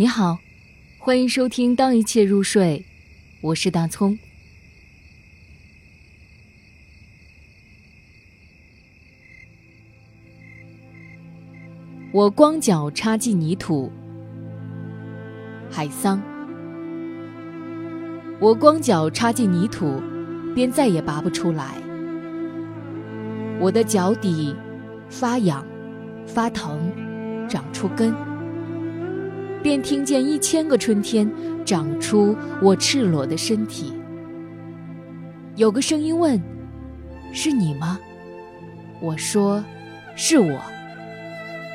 你好，欢迎收听《当一切入睡》，我是大葱。我光脚插进泥土，海桑。我光脚插进泥土，便再也拔不出来。我的脚底发痒、发疼，长出根。便听见一千个春天长出我赤裸的身体。有个声音问：“是你吗？”我说：“是我，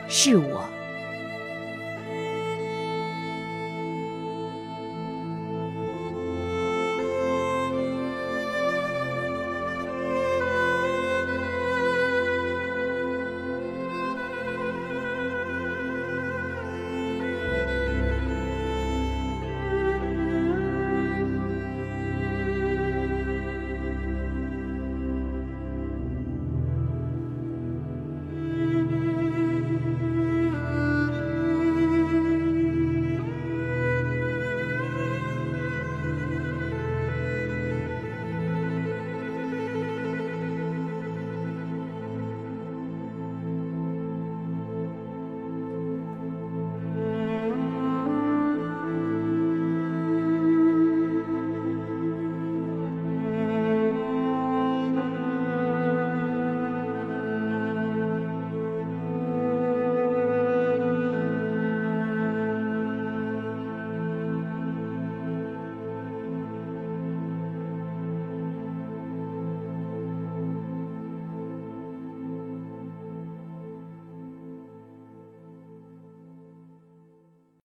是我。”